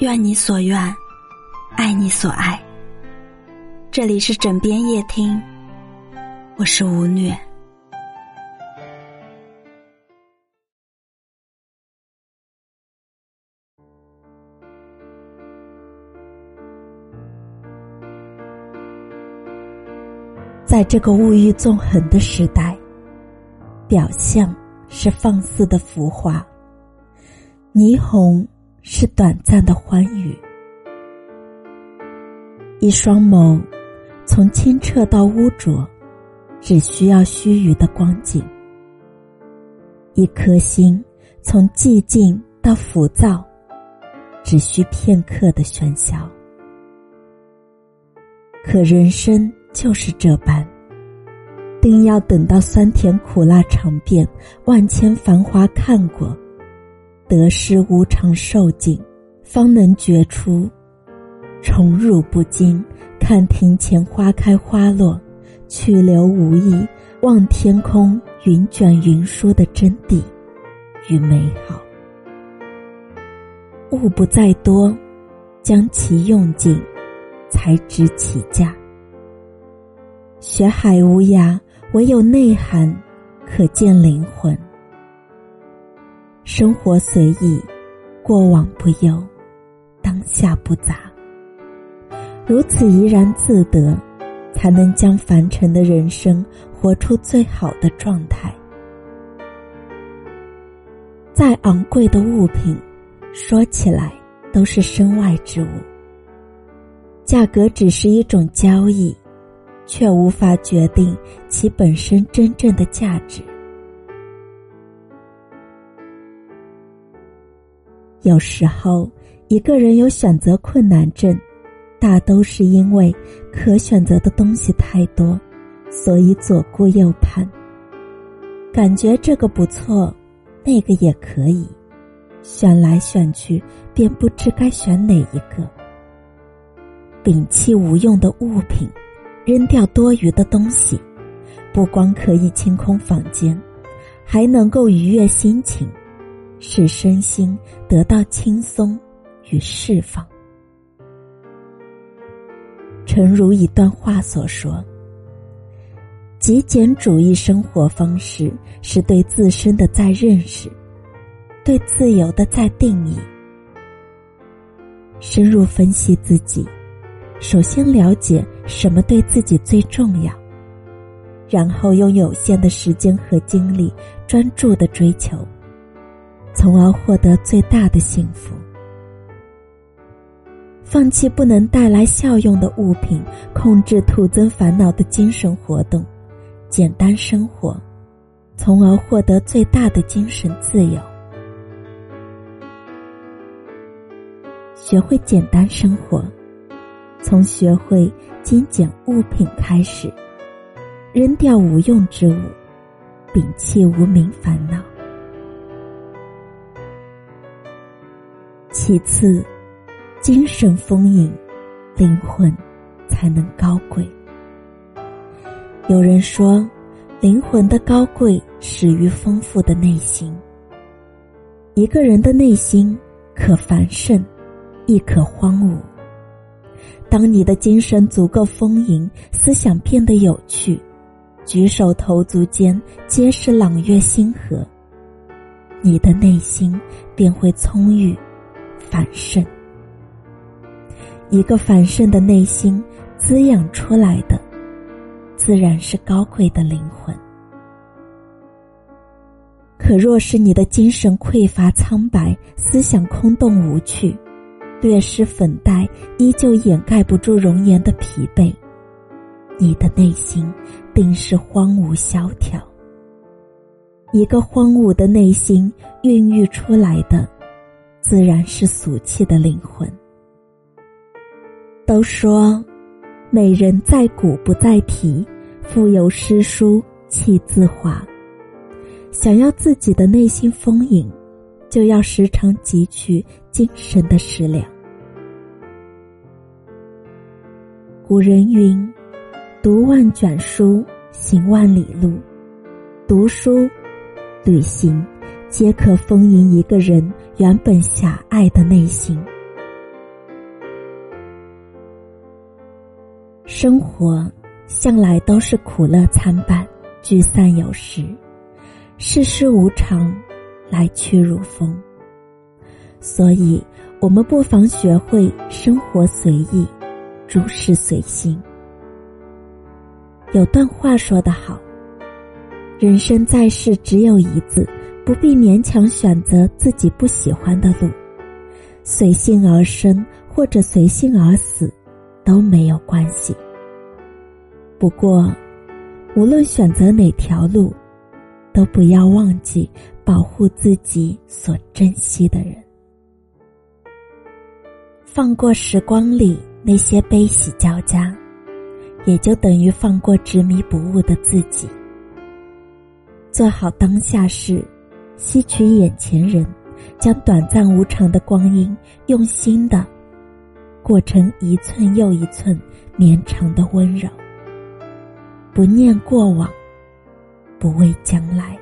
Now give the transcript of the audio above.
愿你所愿，爱你所爱。这里是枕边夜听，我是吴虐。在这个物欲纵横的时代，表象是放肆的浮华，霓虹是短暂的欢愉。一双眸，从清澈到污浊，只需要须臾的光景；一颗心，从寂静到浮躁，只需片刻的喧嚣。可人生。就是这般，定要等到酸甜苦辣尝遍，万千繁华看过，得失无常受尽，方能觉出宠辱不惊。看庭前花开花落，去留无意，望天空云卷云舒的真谛与美好。物不在多，将其用尽，才值其价。学海无涯，唯有内涵可见灵魂。生活随意，过往不忧，当下不杂。如此怡然自得，才能将凡尘的人生活出最好的状态。再昂贵的物品，说起来都是身外之物，价格只是一种交易。却无法决定其本身真正的价值。有时候，一个人有选择困难症，大都是因为可选择的东西太多，所以左顾右盼，感觉这个不错，那个也可以，选来选去，便不知该选哪一个。摒弃无用的物品。扔掉多余的东西，不光可以清空房间，还能够愉悦心情，使身心得到轻松与释放。诚如一段话所说：“极简主义生活方式是对自身的再认识，对自由的再定义。深入分析自己。”首先了解什么对自己最重要，然后用有限的时间和精力专注的追求，从而获得最大的幸福。放弃不能带来效用的物品，控制徒增烦恼的精神活动，简单生活，从而获得最大的精神自由。学会简单生活。从学会精简物品开始，扔掉无用之物，摒弃无名烦恼。其次，精神丰盈，灵魂才能高贵。有人说，灵魂的高贵始于丰富的内心。一个人的内心可繁盛，亦可荒芜。当你的精神足够丰盈，思想变得有趣，举手投足间皆是朗月星河，你的内心便会充裕、繁盛。一个繁盛的内心滋养出来的，自然是高贵的灵魂。可若是你的精神匮乏、苍白，思想空洞、无趣。略施粉黛，依旧掩盖不住容颜的疲惫。你的内心定是荒芜萧条。一个荒芜的内心孕育出来的，自然是俗气的灵魂。都说，美人在骨不在皮，腹有诗书气自华。想要自己的内心丰盈。就要时常汲取精神的食粮。古人云：“读万卷书，行万里路。”读书、旅行，皆可丰盈一个人原本狭隘的内心。生活向来都是苦乐参半，聚散有时，世事无常，来去如风。所以，我们不妨学会生活随意，诸事随心。有段话说得好：“人生在世只有一字。”不必勉强选择自己不喜欢的路，随性而生或者随性而死，都没有关系。”不过，无论选择哪条路，都不要忘记保护自己所珍惜的人。放过时光里那些悲喜交加，也就等于放过执迷不悟的自己。做好当下事，吸取眼前人，将短暂无常的光阴，用心的过成一寸又一寸绵长的温柔。不念过往，不畏将来。